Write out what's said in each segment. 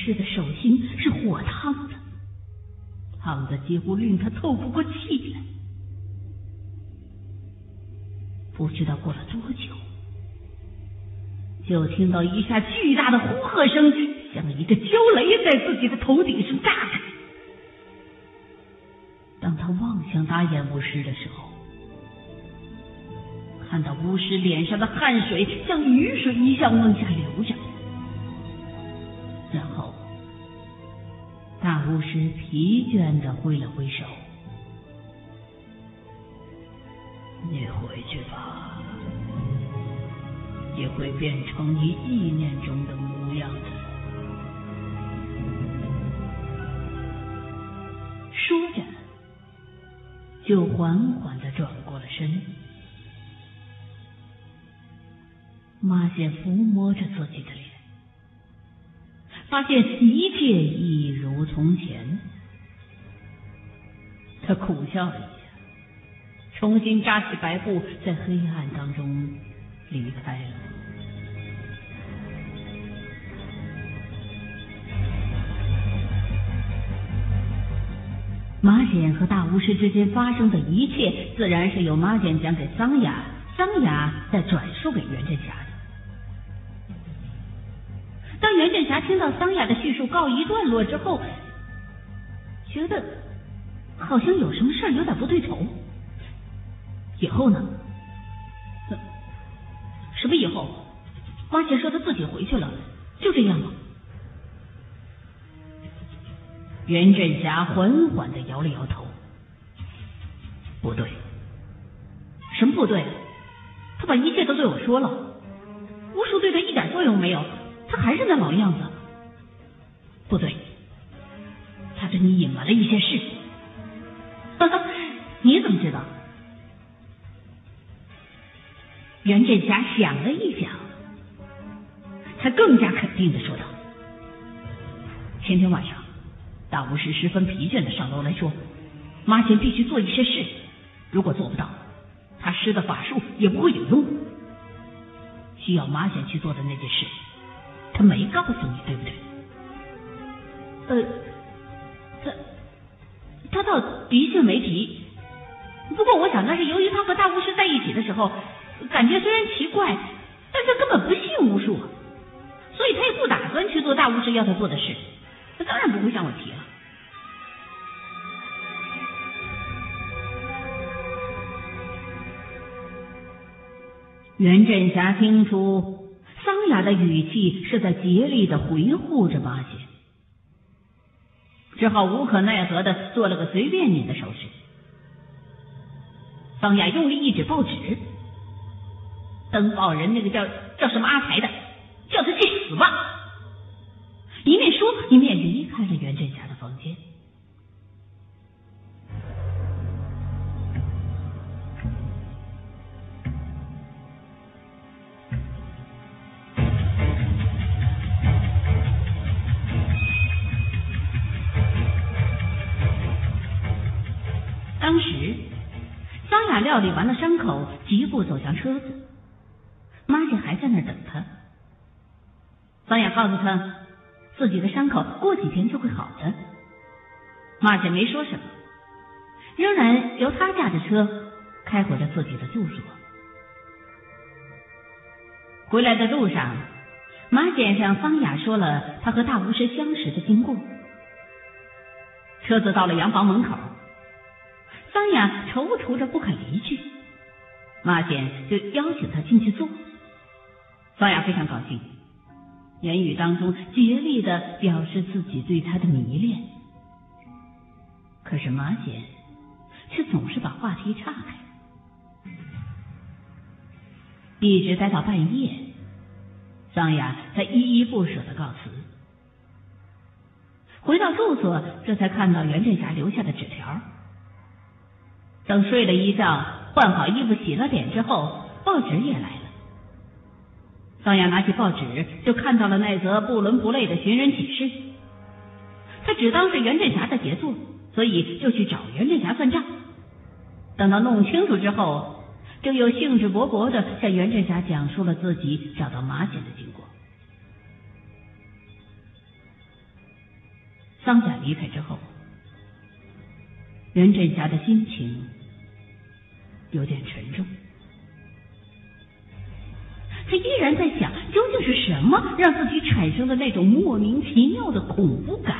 巫师的手心是火烫的，烫的几乎令他透不过气来。不知道过了多久，就听到一下巨大的呼喝声，像一个焦雷在自己的头顶上炸开。当他望向大眼巫师的时候，看到巫师脸上的汗水像雨水一样往下流着，然后大巫师疲倦的挥了挥手：“你回去吧，你会变成你意念中的模样的。”说着，就缓缓的转过了身。马显抚摸着自己的脸，发现一切一如从前。他苦笑了一下，重新扎起白布，在黑暗当中离开了。马简和大巫师之间发生的一切，自然是由马简讲给桑雅，桑雅再转述给袁振霞。当袁振霞听到桑雅的叙述告一段落之后，觉得好像有什么事儿有点不对头。以后呢？什么以后？花姐说她自己回去了，就这样吗？袁振霞缓缓的摇了摇头，不对，什么不对？他把一切都对我说了，巫术对他一点作用没有。他还是那老样子，不对，他对你隐瞒了一些事。哈哈，你怎么知道？袁振霞想了一想，他更加肯定的说道：“前天晚上，大巫师十分疲倦的上楼来说，马贤必须做一些事，如果做不到，他施的法术也不会有用。需要马显去做的那件事。”他没告诉你，对不对？呃，他他倒的确没提。不过我想，那是由于他和大巫师在一起的时候，感觉虽然奇怪，但他根本不信巫术，所以他也不打算去做大巫师要他做的事。他当然不会向我提了。袁振霞听出。桑雅的语气是在竭力的维护着八戒，只好无可奈何的做了个随便你的手势。桑雅用力一指报纸，登报人那个叫叫什么阿才的，叫他去死吧！一面说，一面离开了袁振霞的房间。料理完了伤口，疾步走向车子。马姐还在那儿等他。方雅告诉他，自己的伤口过几天就会好的。马姐没说什么，仍然由他驾着车开回了自己的住所。回来的路上，马姐向方雅说了他和大巫师相识的经过。车子到了洋房门口。方雅踌躇着不肯离去，马显就邀请他进去坐。桑雅非常高兴，言语当中竭力的表示自己对他的迷恋。可是马显却总是把话题岔开，一直待到半夜，桑雅才依依不舍的告辞。回到住所，这才看到袁振霞留下的纸条。等睡了一觉，换好衣服，洗了脸之后，报纸也来了。桑雅拿起报纸，就看到了那则不伦不类的寻人启事。他只当是袁振霞的杰作，所以就去找袁振霞算账。等到弄清楚之后，就又兴致勃勃的向袁振霞讲述了自己找到马姐的经过。桑雅离开之后，袁振霞的心情。有点沉重。他依然在想，究竟是什么让自己产生了那种莫名其妙的恐怖感？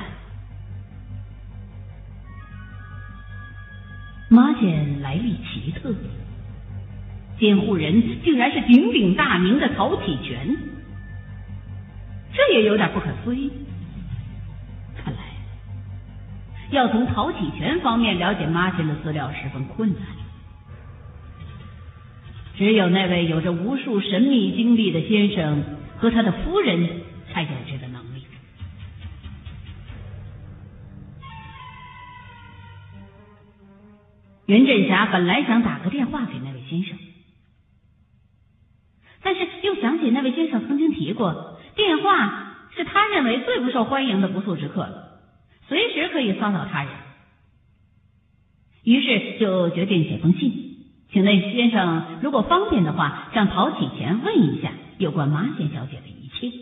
马简来历奇特，监护人竟然是鼎鼎大名的陶启全，这也有点不可思议。看来，要从陶启全方面了解马简的资料十分困难。只有那位有着无数神秘经历的先生和他的夫人才有这个能力。袁振霞本来想打个电话给那位先生，但是又想起那位先生曾经提过，电话是他认为最不受欢迎的不速之客了，随时可以骚扰他人。于是就决定写封信。请那先生如果方便的话，向陶启前问一下有关马仙小姐的一切。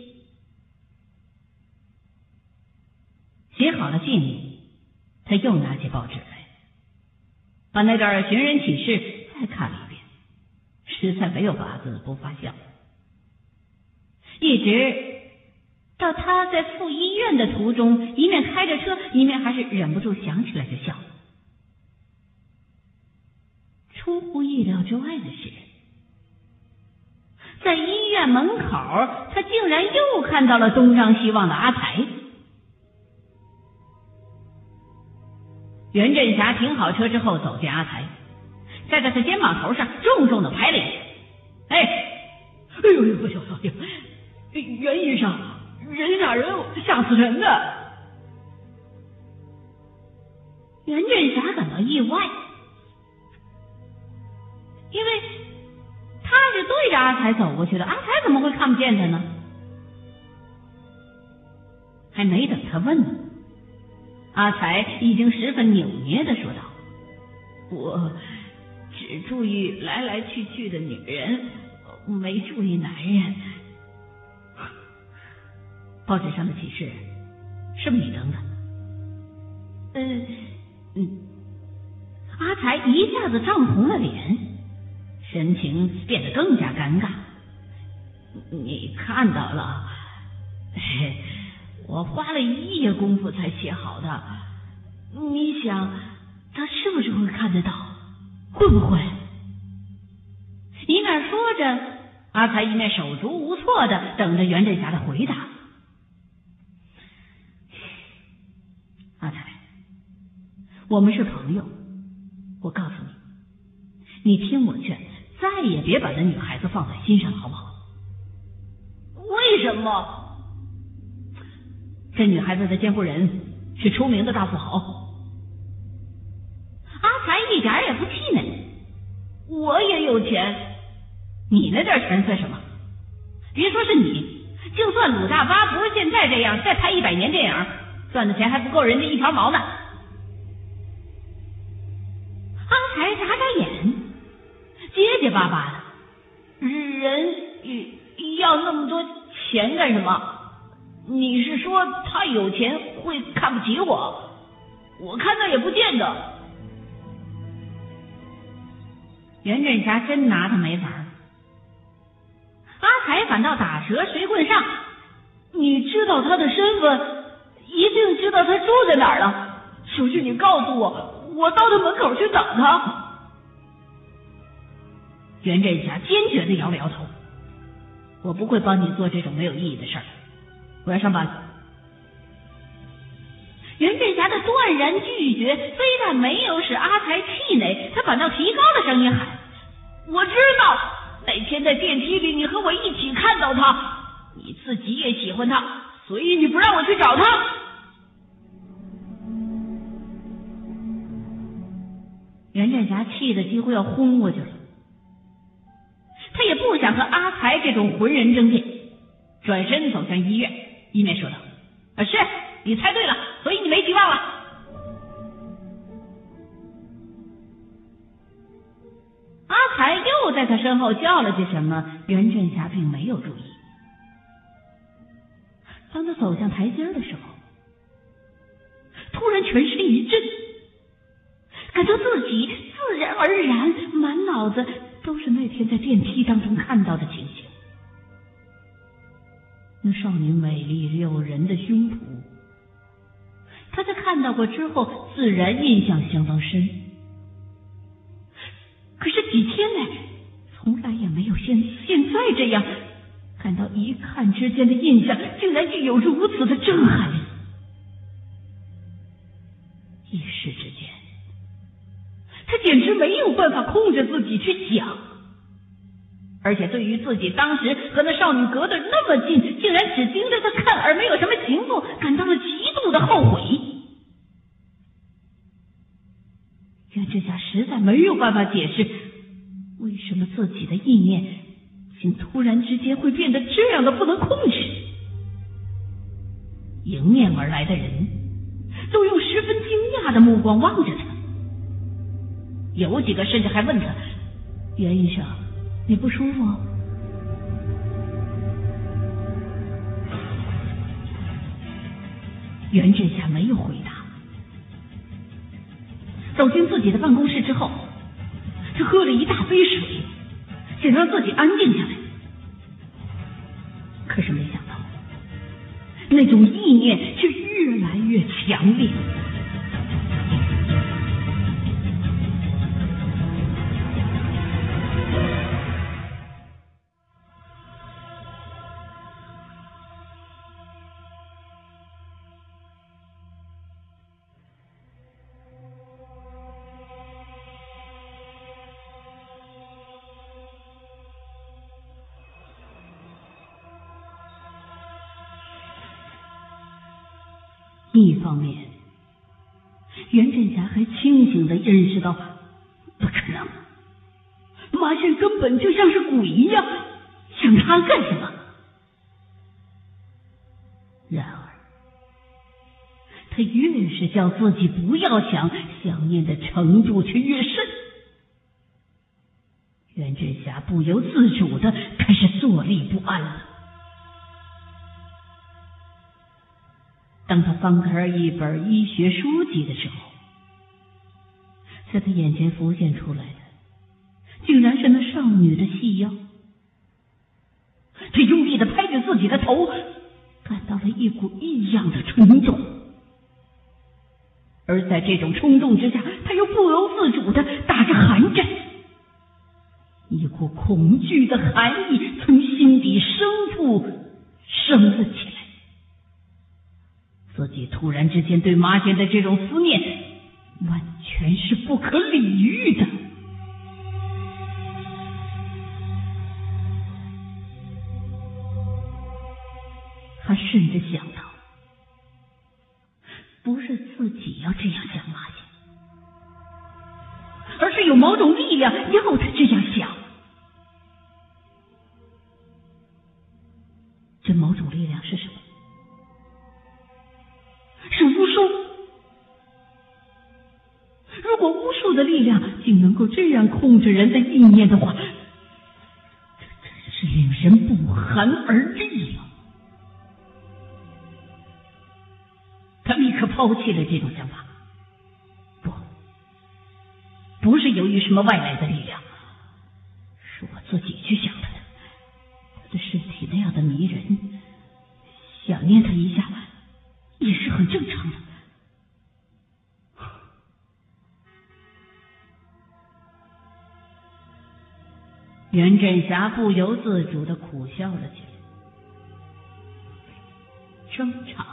写好了信，他又拿起报纸来，把那段寻人启事再看了一遍，实在没有法子不发笑。一直到他在赴医院的途中，一面开着车，一面还是忍不住想起来就笑。出乎意料之外的是，在医院门口，他竟然又看到了东张西望的阿才。袁振霞停好车之后，走进阿才，在他肩膀头上重重的拍了一下。哎，哎呦呦，小少爷，袁医生，人吓人，吓死人的。袁振霞感到意外。因为他是对着阿才走过去的，阿才怎么会看不见他呢？还没等他问呢，阿才已经十分扭捏的说道：“我只注意来来去去的女人，没注意男人。报纸上的启示是不是你登的？”嗯嗯，阿才一下子涨红了脸。神情变得更加尴尬。你看到了？我花了一夜功夫才写好的。你想，他是不是会看得到？会不会？一面说着，阿才一面手足无措的等着袁振霞的回答。阿才，我们是朋友，我告诉你，你听我劝。再也别把那女孩子放在心上，好不好？为什么？这女孩子的监护人是出名的大富豪。阿才一点也不气馁，我也有钱，你那点钱算什么？别说是你，就算鲁大发不是现在这样，再拍一百年电影，赚的钱还不够人家一条毛呢。巴巴的，人要那么多钱干什么？你是说他有钱会看不起我？我看那也不见得。袁振霞真拿他没法阿才反倒打蛇随棍上，你知道他的身份，一定知道他住在哪儿了。求求你告诉我，我到他门口去等他。袁振霞坚决的摇了摇头：“我不会帮你做这种没有意义的事儿，我要上班了。”袁振霞的断然拒绝，非但没有使阿才气馁，他反倒提高了声音喊：“我知道那天在电梯里，你和我一起看到他，你自己也喜欢他，所以你不让我去找他。”袁振霞气得几乎要昏过去了。和阿才这种浑人争辩，转身走向医院，一面说道：“啊，是你猜对了，所以你没希望了。”阿才又在他身后叫了句什么，袁振霞并没有注意。当他走向台阶的时候，突然全身一震，感到自己自然而然满脑子都是那天在电梯当中看到的情形。那少女美丽诱人的胸脯，他在看到过之后，自然印象相当深。可是几天来，从来也没有像现在这样，感到一看之间的印象，竟然具有如此的震撼力。有办法控制自己去讲。而且对于自己当时和那少女隔得那么近，竟然只盯着她看而没有什么行动，感到了极度的后悔。袁志霞实在没有办法解释，为什么自己的意念竟突然之间会变得这样的不能控制。迎面而来的人都用十分惊讶的目光望着他，有几个甚至还问他：“袁医生。”你不舒服？袁振霞没有回答。走进自己的办公室之后，他喝了一大杯水，想让自己安静下来。可是没想到，那种意念却越来越强烈。一方面，袁振霞还清醒的认识到，不可能，马宪根本就像是鬼一样，想他干什么？然而，他越是叫自己不要想，想念的程度却越深。袁振霞不由自主的开始坐立不安了。当他翻开一本医学书籍的时候，在他眼前浮现出来的，竟然是那少女的细腰。他用力的拍着自己的头，感到了一股异样的冲动，而在这种冲动之下，他又不由自主的打着寒战，一股恐惧的寒意从心底生出，升了起来。自己突然之间对马姐的这种思念，完全是不可理喻的。他甚至想到，不是自己要这样想马姐，而是有某种力量要他这样想。控制人的意念的话，这真是令人不寒而栗啊！他立刻抛弃了这种想法。不，不是由于什么外来的力量，是我自己去想他的。他的身体那样的迷人，想念他一袁振霞不由自主的苦笑了起来。正常，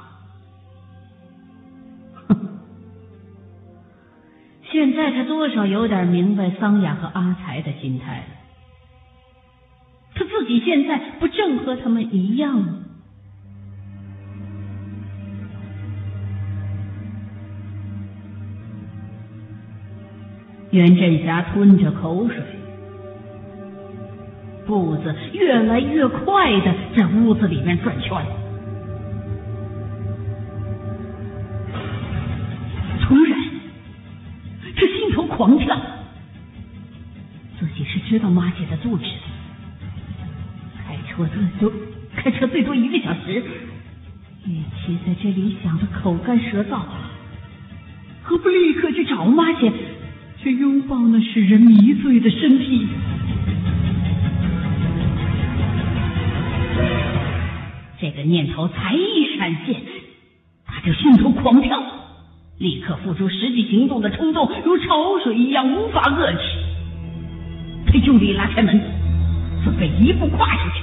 现在他多少有点明白桑雅和阿才的心态了。他自己现在不正和他们一样吗？袁振霞吞着口水，步子越来越快的在屋子里面转圈。突然，他心头狂跳，自己是知道马姐的住址。开车最多，开车最多一个小时，与其在这里想的口干舌燥。何不立刻去找妈姐，去拥抱那使人迷醉的身体？念头才一闪现，他就心头狂跳，立刻付出实际行动的冲动如潮水一样无法遏制。他用力拉开门，准备一步跨出去，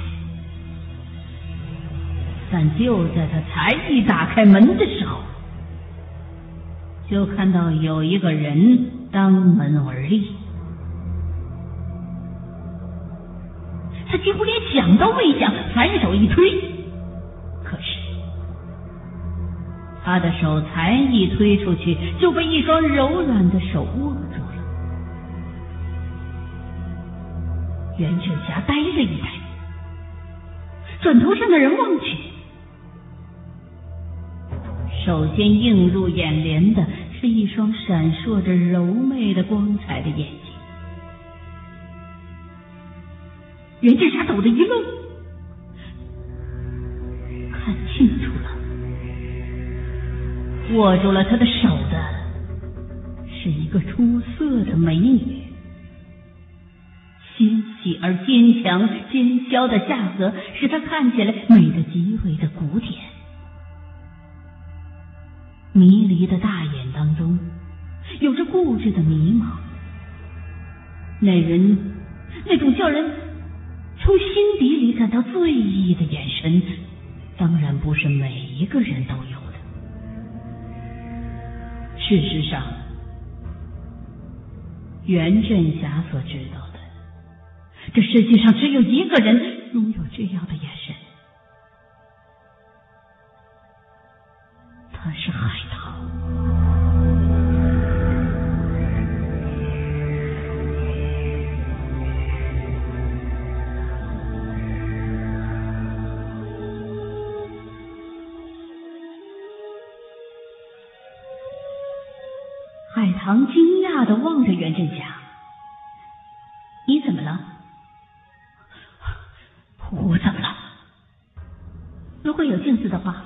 但就在他才一打开门的时候，就看到有一个人当门而立，他几乎连想都未想，反手一推。他的手才一推出去，就被一双柔软的手握住了。袁振霞呆了一呆，转头向那人望去。首先映入眼帘的是一双闪烁着柔媚的光彩的眼睛。袁振霞抖的一愣，握住了他的手的是一个出色的美女，纤细而坚强、尖削的下颌使她看起来美得极为的古典。迷离的大眼当中有着固执的迷茫，那人那种叫人从心底里感到醉意的眼神，当然不是每一个人都有。事实上，袁振霞所知道的，这世界上只有一个人拥有这样的眼神，如果有镜子的话，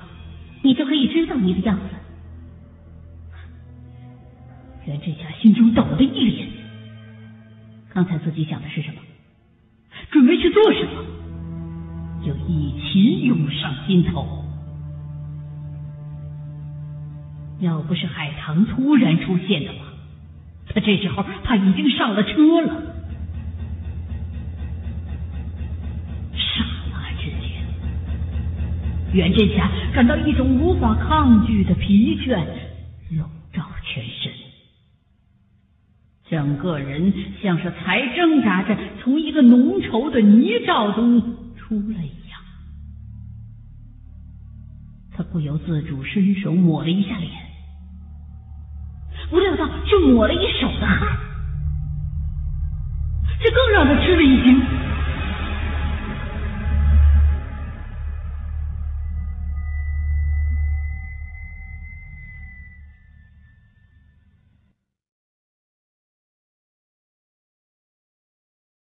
你就可以知道你的样子。”袁振霞心中抖的一脸，刚才自己想的是什么？准备去做什么？就一起涌上心头。要不是海棠突然出现的话，他这时候他已经上了车了。袁振霞感到一种无法抗拒的疲倦笼罩全身，整个人像是才挣扎着从一个浓稠的泥沼中出来一样。他不由自主伸手抹了一下脸。不料到，却抹了一手的汗，这更让他吃了一惊。